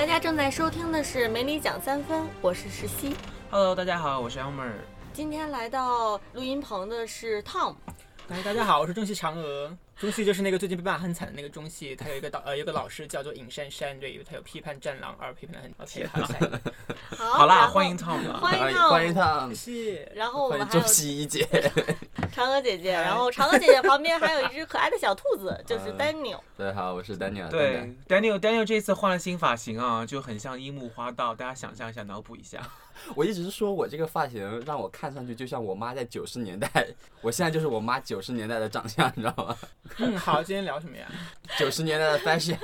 大家正在收听的是《没理讲三分》，我是石溪。Hello，大家好，我是 Elmer。今天来到录音棚的是 Tom，哎，大家好，我是正戏嫦娥。中戏就是那个最近被骂很惨的那个中戏，他有一个导呃，有一个老师叫做尹珊珊，对，他有批判《战狼二》，批判的很 OK。好，好，啦，欢迎 Tom 了。欢迎欢 Tom，欢迎他，谢。然后我们还有西一姐。嫦娥姐姐，然后嫦娥姐姐旁边还有一只可爱的小兔子，就是嗯 Daniel。大家好，我是 Daniel。对，Daniel Daniel 这次换了新发型啊，就很像樱木花道，大家想象一下，脑补一下。我一直是说我这个发型让我看上去就像我妈在九十年代，我现在就是我妈九十年代的长相，你知道吗？嗯，好，今天聊什么呀？九十年代的 fashion。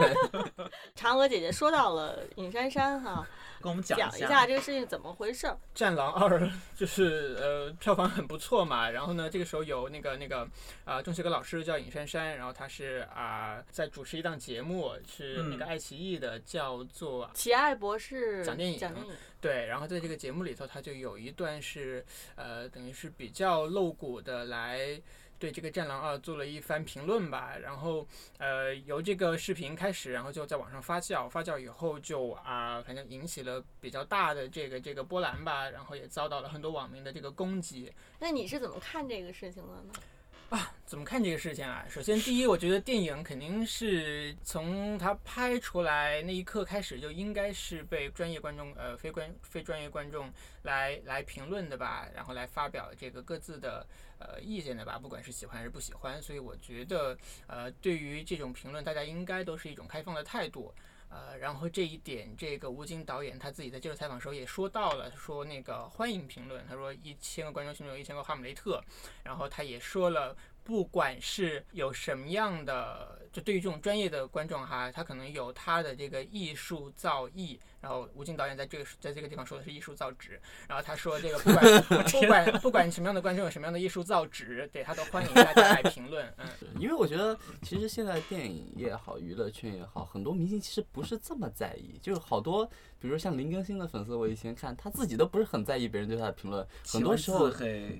嫦娥姐姐说到了尹珊珊哈，跟我们讲一讲一下这个事情怎么回事儿。《战狼二 》就是呃票房很不错嘛，然后呢，这个时候有那个那个啊，中学有个老师叫尹珊珊，然后她是啊、在主持一档节目，是那个嗯爱奇艺的，叫做奇爱博士讲电影讲电影，对，然后在这个节目里头，他就有一段是，呃，等于是比较露骨的来对这个《战狼二》做了一番评论吧。然后，呃，由这个视频开始，然后就在网上发酵，发酵以后就啊、反正引起了比较大的这个这个波澜吧。然后也遭到了很多网民的这个攻击。那你是怎么看这个事情的呢？啊怎么看这个事情啊？首先，第一，我觉得电影肯定是从它拍出来那一刻开始，就应该是被专业观众呃非观非专业观众来来评论的吧，然后来发表这个各自的呃意见的吧，不管是喜欢还是不喜欢。所以我觉得呃对于这种评论，大家应该都是一种开放的态度。呃，然后这一点，这个吴京导演他自己在接受采访时候也说到了，他说那个欢迎评论，他说一千个观众心中有一千个哈姆雷特，然后他也说了，不管是有什么样的，就对于这种专业的观众哈，他可能有他的这个艺术造诣。然后吴京导演在这个在这个地方说的是艺术造纸，然后他说这个不管 不管不管什么样的观众有什么样的艺术造纸，对他都欢迎大家来评论。嗯，因为我觉得，其实现在电影也好，娱乐圈也好，很多明星其实不是这么在意，就是好多，比如说像林更新的粉丝，我以前看他自己都不是很在意别人对他的评论，很多时候，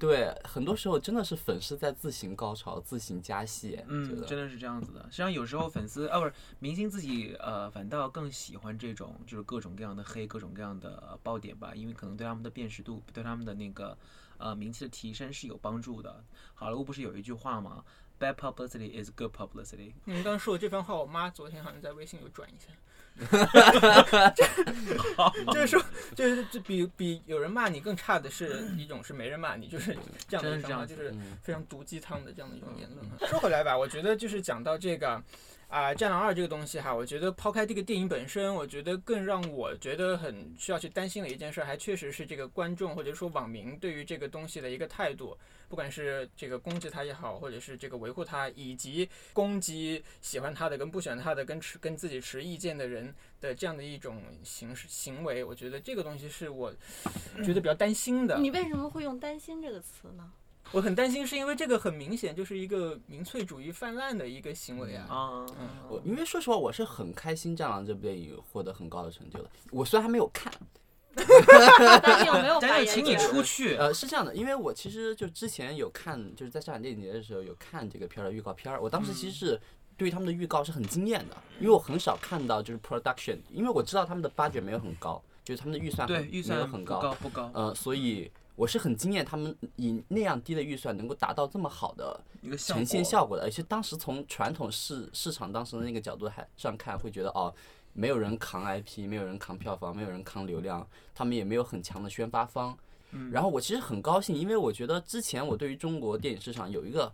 对，很多时候真的是粉丝在自行高潮、自行加戏，嗯，真的是这样子的。实有时候粉丝啊，不是明星自己呃，反倒更喜欢这种就是各种各样的黑，各种各样的爆点吧，因为可能对他们的辨识度，对他们的那个呃名气的提升是有帮助的。好莱坞不是有一句话吗？Bad publicity is good publicity。你们刚刚说的这番话，我妈昨天好像在微信有转一下。就是说，就是就比比有人骂你更差的是一种是没人骂你，就是这样的一种就是嗯非常毒鸡汤的这样的一种言论。说回来吧，我觉得就是讲到这个。啊，战狼二》这个东西哈，我觉得抛开这个电影本身，我觉得更让我觉得很需要去担心的一件事，还确实是这个观众或者说网民对于这个东西的一个态度，不管是这个攻击他也好，或者是这个维护他，以及攻击喜欢他的跟不喜欢他的跟持跟自己持意见的人的这样的一种形式行为，我觉得这个东西是我觉得比较担心的。你为什么会用“担心”这个词呢？我很担心是因为这个很明显就是一个民粹主义泛滥的一个行为啊。啊，我因为说实话，我是很开心《战狼》这部电影获得很高的成就的。我虽然还没有看，但你有没有发但言是请你权出去。呃，是这样的，因为我其实就之前有看，就是在上海电影节的时候有看这个片儿的预告片儿，我当时其实是对于他们的预告是很惊艳的，因为我很少看到就是 production，因为我知道他们的 budget 没有很高，就是他们的预算对，很预算不没有很高，高不高，呃，所以我是很惊艳他们以那样低的预算能够达到这么好的一个呈现效果的，而且当时从传统市市场当时的那个角度还上看，会觉得哦，没有人扛 IP，没有人扛票房，没有人扛流量，他们也没有很强的宣发方。嗯然后我其实很高兴，因为我觉得之前我对于中国电影市场有一个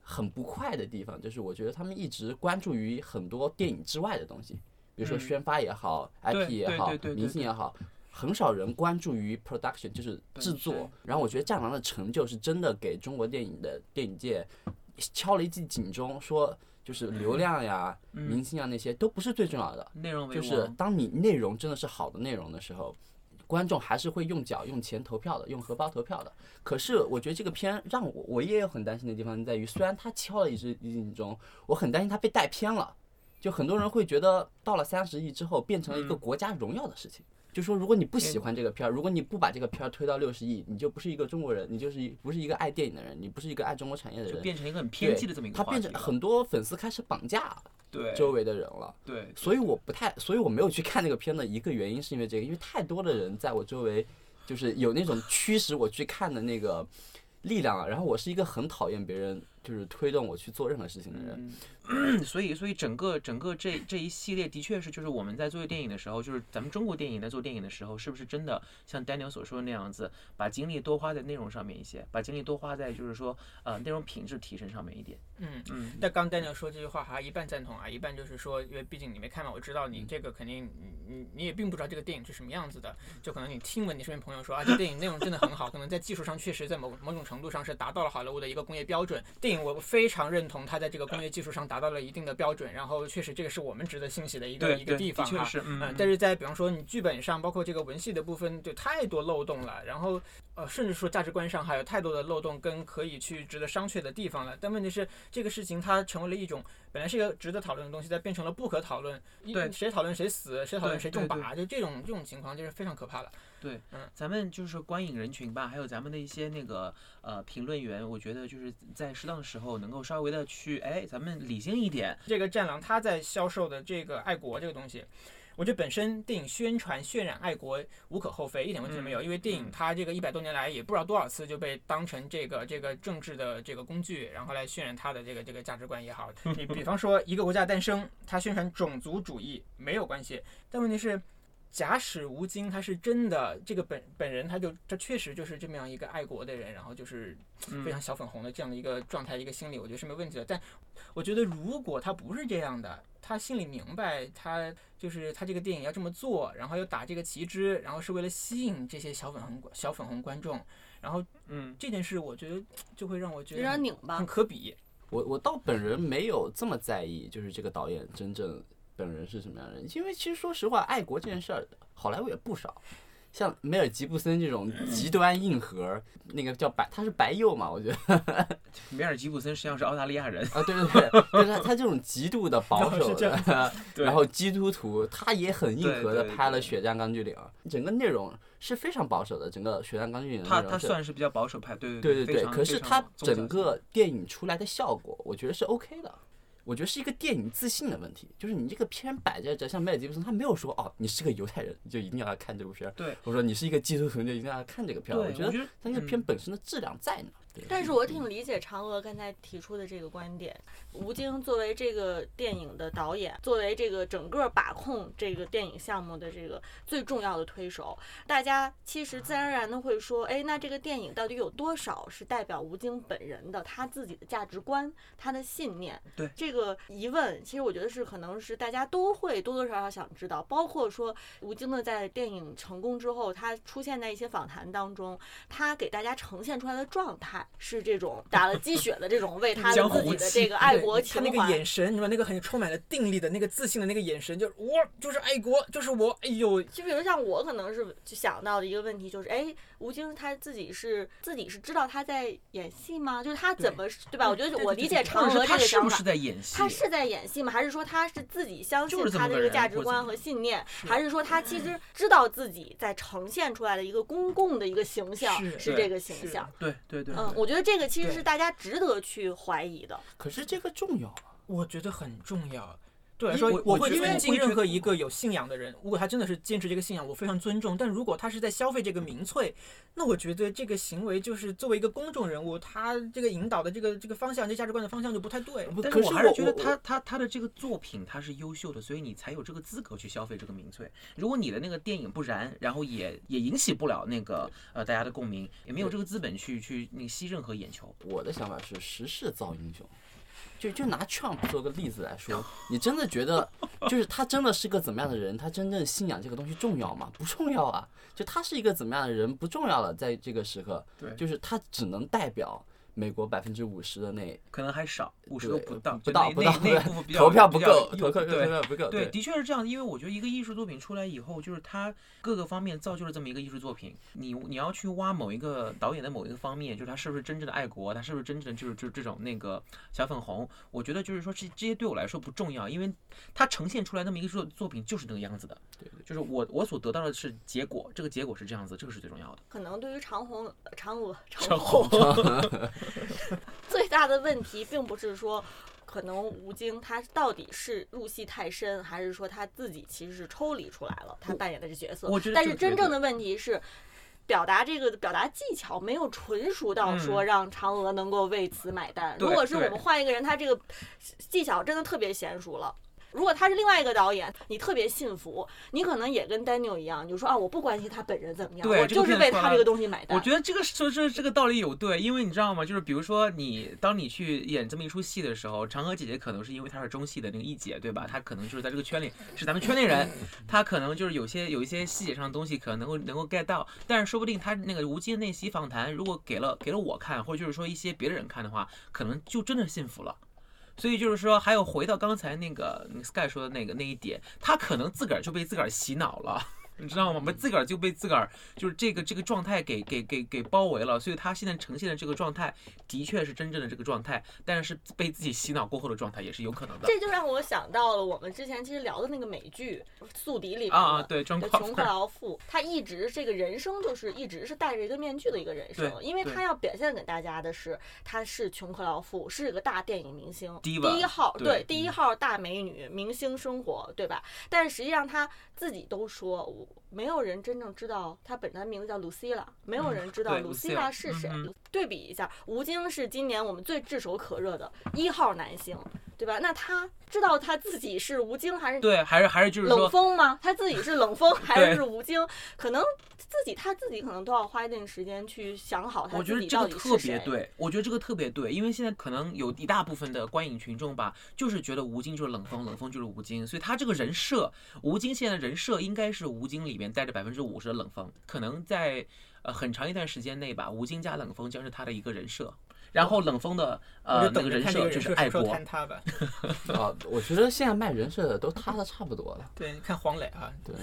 很不快的地方，就是我觉得他们一直关注于很多电影之外的东西，比如说嗯宣发也好，IP 也好明星也好。很少人关注于 production，就是制作。然后我觉得《战狼》的成就是真的给中国电影的电影界敲了一记警钟，说就是流量呀、明星啊那些都不是最重要的，内容就是当你内容真的是好的内容的时候，观众还是会用脚、用钱投票的，用荷包投票的。可是我觉得这个片让我我也有很担心的地方在于，虽然他敲了一支一警钟，我很担心他被带偏了。就很多人会觉得到了三十亿之后变成了一个嗯国家荣耀的事情。就说如果你不喜欢这个片儿，如果你不把这个片儿推到六十亿，你就不是一个中国人，你就是一不是一个爱电影的人，你不是一个爱中国产业的人。就变成一个很偏激的这么一个他变成。很多粉丝开始绑架对周围的人了。对，所以我不太，所以我没有去看那个片的一个原因是因为这个，因为太多的人在我周围，就是有那种驱使我去看的那个力量了。然后我是一个很讨厌别人就是推动我去做任何事情的人。嗯，所以所以整个整个这这一系列的确是，就是我们在做电影的时候，就是咱们中国电影在做电影的时候，是不是真的像丹尼尔所说的那样子，把精力多花在内容上面一些，把精力多花在就是说呃内容品质提升上面一点。嗯，嗯，但刚 Daniel 说这句话还一半赞同啊，一半就是说，因为毕竟你没看嘛，我知道你这个肯定你你你也并不知道这个电影是什么样子的，就可能你听闻你身边朋友说啊，这电影内容真的很好，可能在技术上确实在某某种程度上是达到了好莱坞的一个工业标准。电影我非常认同它在这个工业技术上达到了一定的标准，然后确实这个是我们值得欣喜的一个一个地方哈。嗯，但是在比方说你剧本上，包括这个文戏的部分，就太多漏洞了。然后呃，甚至说价值观上还有太多的漏洞跟可以去值得商榷的地方了。但问题是，这个事情它成为了一种本来是一个值得讨论的东西，再变成了不可讨论。一对谁讨论谁死，谁讨论谁中靶，就这种这种情况就是非常可怕的。对，嗯咱们就是观影人群吧，还有咱们的一些那个呃评论员，我觉得就是在适当的时候能够稍微的去，哎，咱们理性一点。这个战狼它在销售的这个爱国这个东西，我觉得本身电影宣传渲染爱国无可厚非，一点问题都没有。因为电影嗯它这个一百多年来也不知道多少次就被当成这个这个政治的这个工具，然后来渲染它的这个这个价值观也好。你比方说一个国家诞生，它宣传种族主义没有关系，但问题是。假使吴京他是真的，这个本本人他就他确实就是这么样一个爱国的人，然后就是嗯非常小粉红的这样的一个状态、一个心理，我觉得是没问题的。但我觉得如果他不是这样的，他心里明白他就是他这个电影要这么做，然后又打这个旗帜，然后是为了吸引这些小粉红小粉红观众，然后嗯，这件事我觉得就会让我觉得有点拧巴很。可比。我我倒本人没有这么在意，就是这个导演真正本人是什么样的人，因为其实说实话，爱国这件事儿，好莱坞也不少。像梅尔吉布森这种极端硬核，那个叫白，他是白右嘛，我觉得 梅尔吉布森实际上是澳大利亚人。啊，对对对，就是他他这种极度的保守的，然后基督徒，他也很硬核的对对拍了《血战钢锯岭》，整个内容是非常保守的，整个《血战钢锯岭》的他他算是比较保守派，对对对对，非常可是非常它宗教性整个电影出来的效果，我觉得是 OK 的。我觉得是一个电影自信的问题，就是你这个片摆在这，像麦吉布森，他没有说哦，你是个犹太人，你就一定要来看这部片儿，对，或者说你是一个基督徒，你就一定要来看这个片儿。我觉得得它那个片嗯本身的质量在那。对但是我挺理解嫦娥刚才提出的这个观点。吴京作为这个电影的导演，作为这个整个把控这个电影项目的这个最重要的推手，大家其实自然而然的会说，哎，那这个电影到底有多少是代表吴京本人的他自己的价值观、他的信念？对这个疑问，其实我觉得是可能是大家都会多多少少想知道，包括说吴京的在电影成功之后，他出现在一些访谈当中，他给大家呈现出来的状态是这种打了鸡血的这种为 他自己的这个爱国情怀。他那个。眼神，你知道那个很充满了定力的那个自信的那个眼神，就是我就是爱国，就是我，哎呦，就比如像我可能是就想到的一个问题就是，哎，吴京他自己是自己是知道他在演戏吗？就是他怎么对吧？我觉得我理解对嫦娥这个想法是不是。在演戏？他是在演戏吗？还是说他是自己相信他的这个价值观和信念？还是说他其实知道自己在呈现出来的一个公共的一个形象是是这个形象？对对对，嗯，我觉得这个其实是大家值得去怀疑的。可是这个重要吗？我觉得很重要。对我来因说，我会尊敬任何一个有信仰的人。如果他真的是坚持这个信仰，我非常尊重。但如果他是在消费这个民粹，那我觉得这个行为就是作为一个公众人物，他这个引导的这个这个方向，这价值观的方向就不太对。可是是我还是觉得他他他的这个作品他是优秀的，所以你才有这个资格去消费这个民粹。如果你的那个电影不燃，然后也也引起不了那个呃大家的共鸣，也没有这个资本去去那个吸任何眼球。我的想法是时势造英雄。就就拿 Trump 做个例子来说，你真的觉得 就是他真的是个怎么样的人？他真正信仰这个东西重要吗？不重要啊！就他是一个怎么样的人不重要了，在这个时刻，对就是他只能代表美国百分之五十的那可能还少，五十都不到，不到不到那那部分比较投票不够，投票投票不够，对，的确是这样，因为我觉得一个艺术作品出来以后，就是它各个方面造就了这么一个艺术作品。你你要去挖某一个导演的某一个方面，就是他是不是真正的爱国，他是不是真正的就是就是这种那个小粉红，我觉得就是说这这些对我来说不重要，因为它呈现出来那么一个作作品就是那个样子的。对对就是我我所得到的是结果，这个结果是这样子，这个是最重要的。可能对于长虹、长娥、长 长虹 最大的问题，并不是说可能吴京他到底是入戏太深，还是说他自己其实是抽离出来了他扮演的这角色？但是真正的问题是。表达这个表达技巧没有纯熟到说嗯让嫦娥能够为此买单。如果是我们换一个人，他这个技巧真的特别娴熟了。如果他是另外一个导演，你特别信服，你可能也跟 Daniel 一样，你就说啊，我不关心他本人怎么样，对我就是为他这个东西买单。我觉得这个说这这个道理有对，因为你知道吗？就是比如说你当你去演这么一出戏的时候，嫦娥姐姐可能是因为她是中戏的那个一姐，对吧？她可能就是在这个圈里是咱们圈内人，她可能就是有些有一些细节上的东西可能能够能够 get 到，但是说不定她那个吴京那席访谈，如果给了给了我看，或者就是说一些别的人看的话，可能就真的信服了。所以就是说，还有回到刚才那个 Sky 说的那个那一点，他可能自个儿就被自个儿洗脑了。你知道吗？我们自个儿就被自个儿就是这个这个状态给给给给包围了，所以他现在呈现的这个状态的确是真正的这个状态，但是被自己洗脑过后的状态也是有可能的。这就让我想到了我们之前其实聊的那个美剧《宿敌》里面的啊啊，对，张的琼克劳馥，他一直这个人生就是一直是戴着一个面具的一个人生，因为他要表现给大家的是他是穷克劳馥，是个大电影明星，第一号，对对，第一号大美女，明星生活，对吧？但是实际上他自己都说，我没有人真正知道他本来名字叫 Lucilla，没有人知道对 Lucilla 是谁。对比一下，吴京是今年我们最炙手可热的一号男星，对吧？那他知道他自己是吴京还是对，还是还是就是冷说，锋吗？他自己是冷锋 还对是吴京？可能自己他自己可能都要花一定时间去想好他我觉得自己到底这个特。别对，我觉得这个特别对，因为现在可能有一大部分的观影群众吧，就是觉得吴京就是冷锋，冷锋就是吴京，所以他这个人设，吴京现在的人设应该是吴京里面带着百分之五十的冷锋，可能在呃很长一段时间内吧，吴京加冷锋将是他的一个人设。然后冷锋的呃等人设就是爱国，坍塌吧。啊，我觉得现在卖人设的都塌的差不多了。对，你看黄磊啊，对，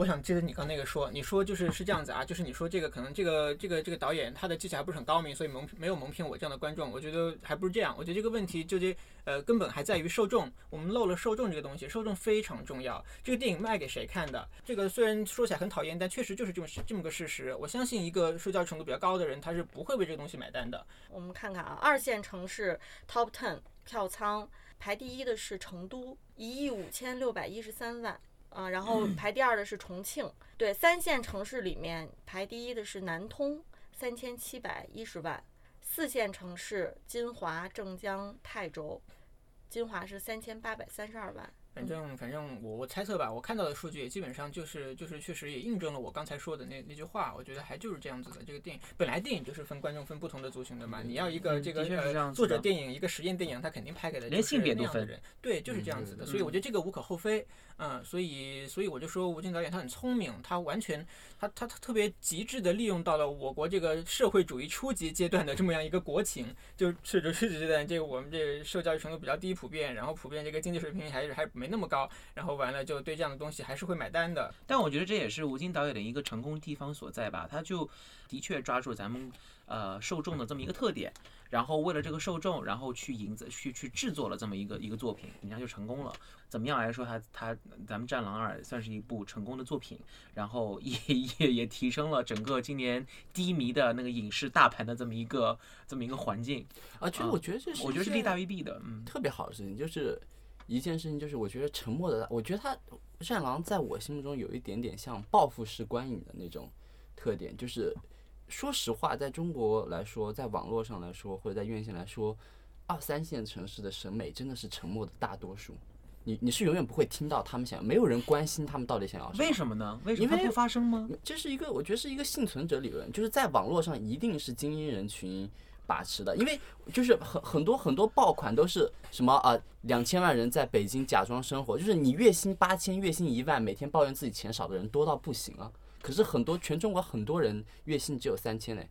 我想接着你刚那个说，你说就是是这样子啊，就是你说这个可能这个这个这个导演他的技巧还不是很高明，所以蒙没有蒙骗我这样的观众。我觉得还不是这样，我觉得这个问题就这呃根本还在于受众，我们漏了受众这个东西，受众非常重要。这个电影卖给谁看的？这个虽然说起来很讨厌，但确实就是这么这么个事实。我相信一个受教育程度比较高的人，他是不会为这个东西买单的。我们看看啊，二线城市 Top Ten 票仓排第一的是成都，一亿五千六百一十三万。啊，然后排第二的是重庆，对，三线城市里面排第一的是南通，三千七百一十万，四线城市金华、镇江、泰州，金华是三千八百三十二万，反正反正我我猜测吧，我看到的数据也基本上就是就是确实也印证了我刚才说的那那句话，我觉得还就是这样子的。这个电影本来电影就是分观众分不同的族群的嘛，你要一个嗯这个作者电影一个实验电影，他肯定拍给的连性别都分对，就是这样子的。所以我觉得这个无可厚非，嗯，所以所以我就说吴京导演他很聪明，他完全他他他特别极致的利用到了我国这个社会主义初级阶段的这么样一个国情，就是社会主义阶段这个我们这个受教育程度比较低，普遍，然后普遍这个经济水平还是还没那么高，然后完了就对这样的东西还是会买单的。但我觉得这也是吴京导演的一个成功地方所在吧，他就的确抓住咱们呃受众的这么一个特点，然后为了这个受众，然后去营造、去去制作了这么一个一个作品，人家就成功了。怎么样来说，他他咱们《战狼二》算是一部成功的作品，然后也也也提升了整个今年低迷的那个影视大盘的这么一个这么一个环境，啊，其实啊我觉得这是我觉得是利大于弊的，嗯。特别好的事情，就是一件事情，就是我觉得沉默的，我觉得他战狼在我心目中有一点点像报复式观影的那种特点，就是说实话，在中国来说，在网络上来说，或者在院线来说，二三线城市的审美真的是沉默的大多数。你你是永远不会听到他们想要，没有人关心他们到底想要什么。为什么呢？为什么因为不发生吗？这是一个，我觉得是一个幸存者理论，就是在网络上一定是精英人群把持的，因为就是很很多很多爆款都是什么啊，两千万人在北京假装生活，就是你月薪八千、月薪一万，每天抱怨自己钱少的人多到不行啊。可是很多全中国很多人月薪只有三千呢，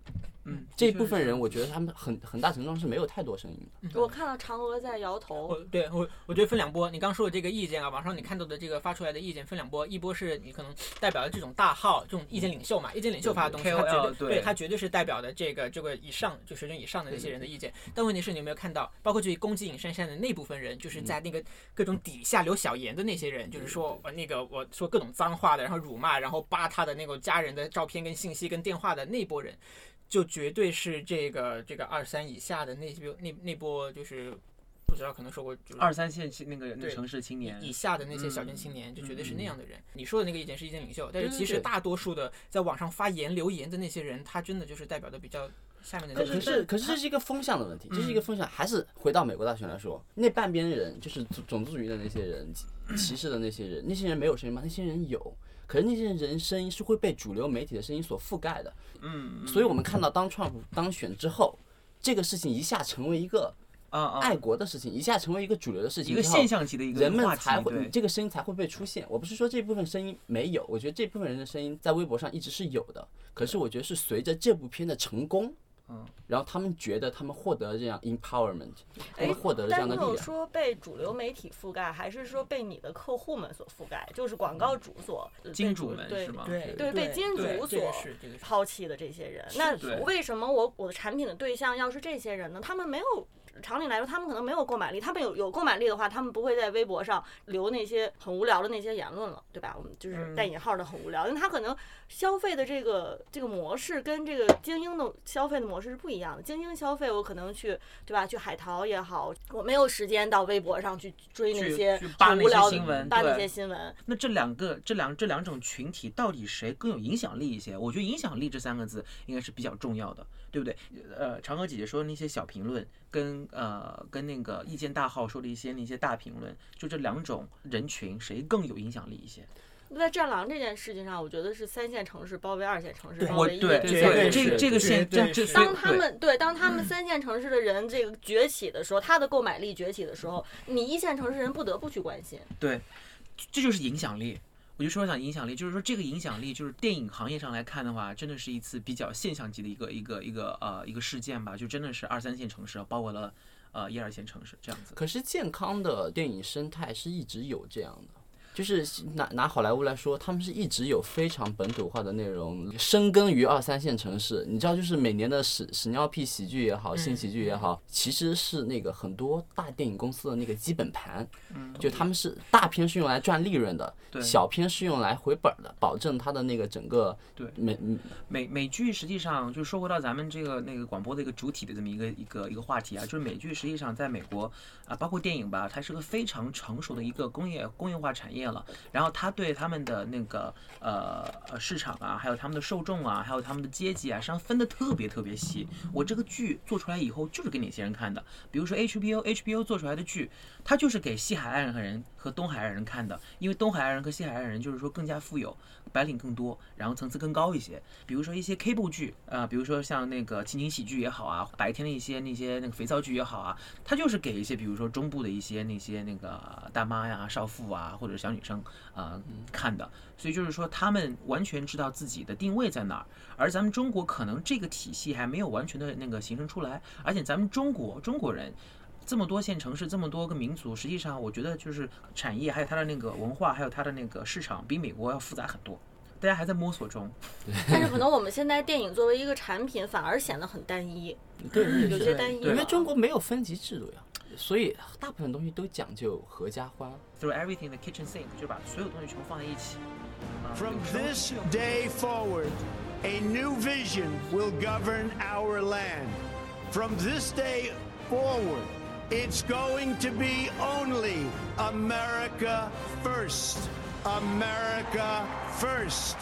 嗯，这一部分人我觉得他们很很大程度上是没有太多声音的。我看到嫦娥在摇头我，对我我觉得分两波，你刚说的这个意见啊，网上你看到的这个发出来的意见分两波，一波是你可能代表的这种大号，这种意见领袖嘛，意见领袖发的东西，他绝对对他绝对是代表的这个这个以上就水准以上的那些人的意见。但问题是你有没有看到，包括这攻击尹珊珊的那部分人，就是在那个各种底下留小言的那些人，就是说呃那个我说各种脏话的，然后辱骂，然后扒他的那个家人的照片跟信息跟电话的那波人。就绝对是这个这个二三以下的那波那那波就是不知道可能说过就是二三线那个城市青年以以下的那些小镇嗯青年，就绝对是嗯那样的人。你说的那个意见是意见领袖，但是其实大多数的在网上发言留言的那些人，他真的就是代表的比较下面的那可可些人。是可是这是一个风向的问题，这是一嗯个风向。还是回到美国大选来说，那半边人就是种种族主义的那些人，歧视的那些人，那些人没有声音吗？那些人有。可是那些人声音是会被主流媒体的声音所覆盖的，嗯，所以我们看到当川普当选之后，这个事情一下成为一个爱国的事情，一下成为一个主流的事情，一个现象级的一个人们才会对这个声音才会被出现。我不是说这部分声音没有，我觉得这部分人的声音在微博上一直是有的。可是我觉得是随着这部片的成功，嗯，然后他们觉得他们获得了这样 empowerment，他哎们获得了这但你有样的力量。说被主流媒体覆盖，还是说被你的客户们所覆盖？就是广告主所呃金主们是吗？对对被金主所抛弃的这些人。那为什么我我的产品的对象要是这些人呢？他们没有。常理来说，他们可能没有购买力。他们有有购买力的话，他们不会在微博上留那些很无聊的那些言论了，对吧？我们就是嗯带引号的很无聊，因为他可能消费的这个这个模式跟这个精英的消费的模式是不一样的。精英消费，我可能去对吧？去海淘也好，我没有时间到微博上去追那些很无聊的新闻扒那些新闻。那这两个这两这两种群体到底谁更有影响力一些？我觉得影响力这三个字应该是比较重要的，对不对？呃，嫦娥姐姐说的那些小评论，跟呃跟那个意见大号说的一些那些大评论，就这两种人群谁更有影响力一些？在《战狼》这件事情上，我觉得是三线城市包围二线城市，对包围一我对线城市。绝对这这个绝现这这当他们对当他们三线城市的人这个崛起的时候，他的购买力崛起的时候，你一线城市人不得不去关心。对，这就是影响力。我就说讲影响力，就是说这个影响力，就是电影行业上来看的话，真的是一次比较现象级的一个一个一个呃一个事件吧，就真的是二三线城市包括了呃一二线城市这样子。可是健康的电影生态是一直有这样的。就是拿拿好莱坞来说，他们是一直有非常本土化的内容深耕于二三线城市。你知道，就是每年的屎屎尿屁喜剧也好，新喜剧也好，其实是那个很多大电影公司的那个基本盘。嗯，就他们是大片是用来赚利润的，对小片是用来回本儿的，保证它的那个整个对美嗯美美剧实际上就说回到咱们这个那个广播的一个主体的这么一个一个一个话题啊，就是美剧实际上在美国啊，包括电影吧，它是个非常成熟的一个工业工业化产业了。然后他对他们的那个呃呃市场啊，还有他们的受众啊，还有他们的阶级啊，实际上分的特别特别细。我这个剧做出来以后就是给哪些人看的？比如说 HBO，HBO 做出来的剧，它就是给西海岸人和东海岸人看的，因为东海岸人和西海岸人就是说更加富有。白领更多，然后层次更高一些。比如说一些 K 部剧，呃，比如说像那个情景喜剧也好啊，白天的一些那些那个肥皂剧也好啊，它就是给一些比如说中部的一些那些那个大妈呀、少妇啊或者小女生啊、呃看的。所以就是说他们完全知道自己的定位在哪儿，而咱们中国可能这个体系还没有完全的那个形成出来，而且咱们中国中国人。这么多线城市，这么多个民族，实际上我觉得就是产业，还有它的那个文化，还有它的那个市场，比美国要复杂很多。大家还在摸索中。但是可能我们现在电影作为一个产品，反而显得很单一，对有些单一。因为中国没有分级制度呀，所以大部分东西都讲究合家欢。Throw everything in the kitchen sink，就把所有东西全部放在一起。啊 From this day forward, a new vision will govern our land. From this day forward, it's going to be only America first. America first.